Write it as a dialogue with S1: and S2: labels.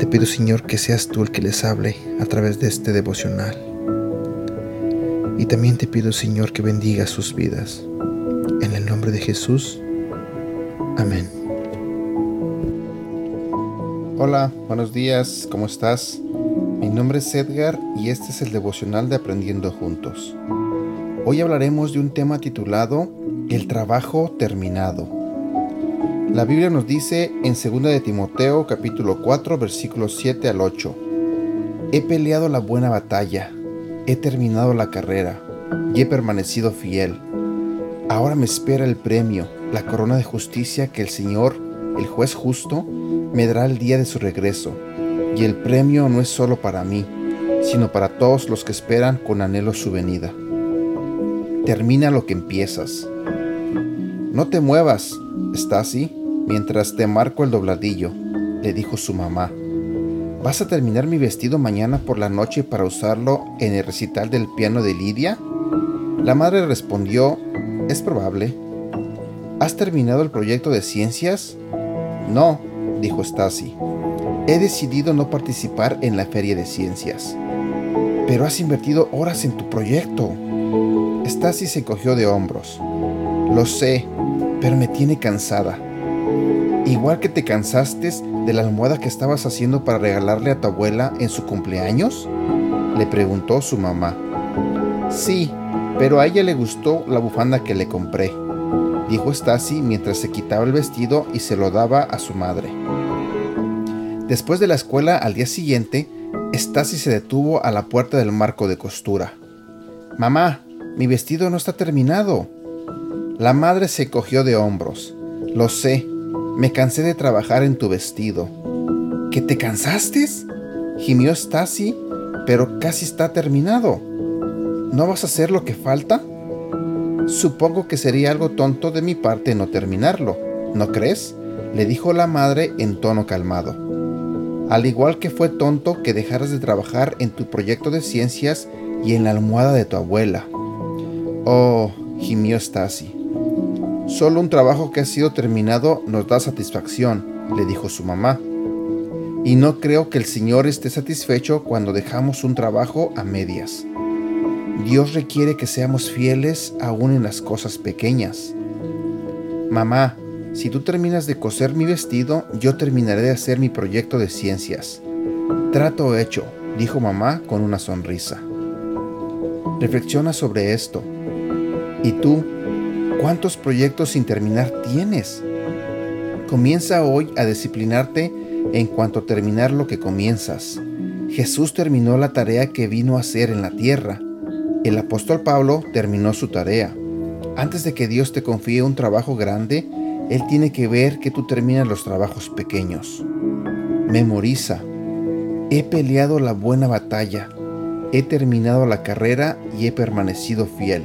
S1: Te pido, Señor, que seas tú el que les hable a través de este devocional. Y también te pido, Señor, que bendiga sus vidas. En el nombre de Jesús. Amén. Hola, buenos días, ¿cómo estás? Mi nombre es Edgar y este es el devocional de Aprendiendo Juntos. Hoy hablaremos de un tema titulado El trabajo terminado. La Biblia nos dice en 2 de Timoteo capítulo 4 versículos 7 al 8, He peleado la buena batalla, he terminado la carrera y he permanecido fiel. Ahora me espera el premio, la corona de justicia que el Señor, el juez justo, me dará el día de su regreso, y el premio no es solo para mí, sino para todos los que esperan con anhelo su venida. Termina lo que empiezas. No te muevas, Stasi, mientras te marco el dobladillo, le dijo su mamá. ¿Vas a terminar mi vestido mañana por la noche para usarlo en el recital del piano de Lidia? La madre respondió, es probable. ¿Has terminado el proyecto de ciencias? No, dijo Stasi. He decidido no participar en la feria de ciencias. Pero has invertido horas en tu proyecto. Stasi se cogió de hombros. Lo sé, pero me tiene cansada. Igual que te cansaste de la almohada que estabas haciendo para regalarle a tu abuela en su cumpleaños? Le preguntó su mamá. Sí, pero a ella le gustó la bufanda que le compré dijo Stasi mientras se quitaba el vestido y se lo daba a su madre. Después de la escuela al día siguiente, Stasi se detuvo a la puerta del marco de costura. Mamá, mi vestido no está terminado. La madre se cogió de hombros. Lo sé, me cansé de trabajar en tu vestido. ¿Que te cansaste? gimió Stasi, pero casi está terminado. ¿No vas a hacer lo que falta? Supongo que sería algo tonto de mi parte no terminarlo, ¿no crees? le dijo la madre en tono calmado. Al igual que fue tonto que dejaras de trabajar en tu proyecto de ciencias y en la almohada de tu abuela. Oh, gimió Stasi. Solo un trabajo que ha sido terminado nos da satisfacción, le dijo su mamá. Y no creo que el Señor esté satisfecho cuando dejamos un trabajo a medias. Dios requiere que seamos fieles aún en las cosas pequeñas. Mamá, si tú terminas de coser mi vestido, yo terminaré de hacer mi proyecto de ciencias. Trato hecho, dijo mamá con una sonrisa. Reflexiona sobre esto. ¿Y tú, cuántos proyectos sin terminar tienes? Comienza hoy a disciplinarte en cuanto a terminar lo que comienzas. Jesús terminó la tarea que vino a hacer en la tierra el apóstol Pablo terminó su tarea. Antes de que Dios te confíe un trabajo grande, Él tiene que ver que tú terminas los trabajos pequeños. Memoriza. He peleado la buena batalla. He terminado la carrera y he permanecido fiel.